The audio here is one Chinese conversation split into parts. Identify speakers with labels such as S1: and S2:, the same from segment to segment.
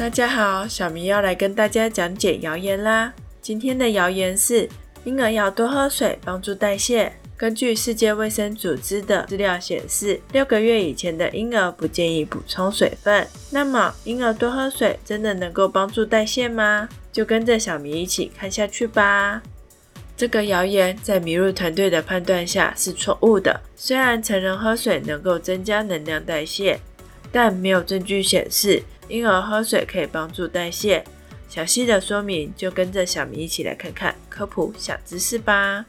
S1: 大家好，小明要来跟大家讲解谣言啦。今天的谣言是：婴儿要多喝水，帮助代谢。根据世界卫生组织的资料显示，六个月以前的婴儿不建议补充水分。那么，婴儿多喝水真的能够帮助代谢吗？就跟着小明一起看下去吧。这个谣言在麋鹿团队的判断下是错误的。虽然成人喝水能够增加能量代谢，但没有证据显示。婴儿喝水可以帮助代谢，详细的说明就跟着小明一起来看看科普小知识吧。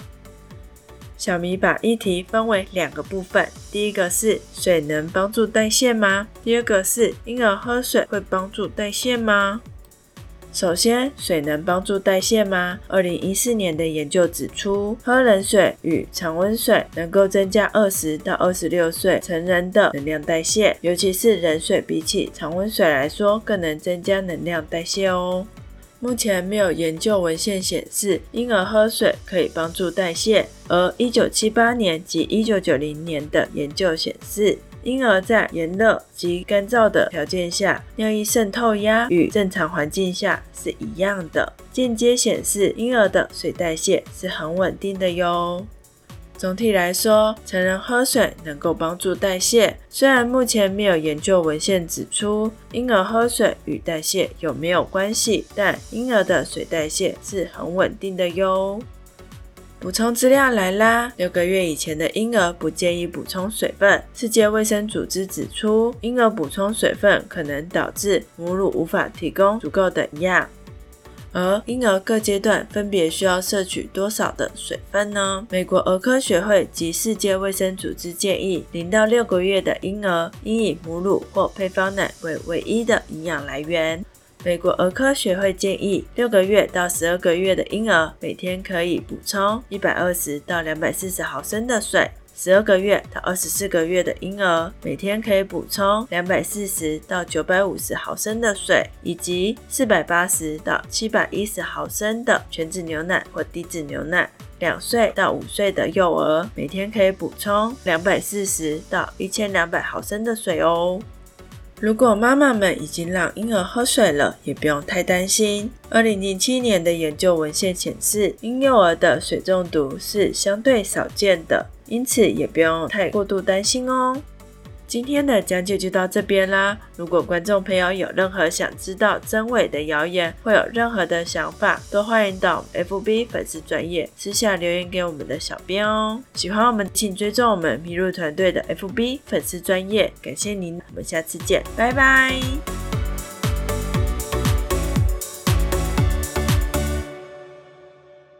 S1: 小明把议题分为两个部分，第一个是水能帮助代谢吗？第二个是婴儿喝水会帮助代谢吗？首先，水能帮助代谢吗？二零一四年的研究指出，喝冷水与常温水能够增加二十到二十六岁成人的能量代谢，尤其是冷水比起常温水来说，更能增加能量代谢哦。目前没有研究文献显示婴儿喝水可以帮助代谢，而一九七八年及一九九零年的研究显示。婴儿在炎热及干燥的条件下，尿液渗透压与正常环境下是一样的，间接显示婴儿的水代谢是很稳定的哟。总体来说，成人喝水能够帮助代谢，虽然目前没有研究文献指出婴儿喝水与代谢有没有关系，但婴儿的水代谢是很稳定的哟。补充资料来啦！六个月以前的婴儿不建议补充水分。世界卫生组织指出，婴儿补充水分可能导致母乳无法提供足够的营养。而婴儿各阶段分别需要摄取多少的水分呢？美国儿科学会及世界卫生组织建议，零到六个月的婴儿应以母乳或配方奶为唯一的营养来源。美国儿科学会建议，六个月到十二个月的婴儿每天可以补充一百二十到两百四十毫升的水；十二个月到二十四个月的婴儿每天可以补充两百四十到九百五十毫升的水，以及四百八十到七百一十毫升的全脂牛奶或低脂牛奶。两岁到五岁的幼儿每天可以补充两百四十到一千两百毫升的水哦。如果妈妈们已经让婴儿喝水了，也不用太担心。二零零七年的研究文献显示，婴幼儿的水中毒是相对少见的，因此也不用太过度担心哦。今天的讲解就到这边啦。如果观众朋友有任何想知道真伪的谣言，或有任何的想法，都欢迎到 FB 粉丝专业私下留言给我们的小编哦。喜欢我们，请追踪我们麋鹿团队的 FB 粉丝专业。感谢您，我们下次见，拜拜。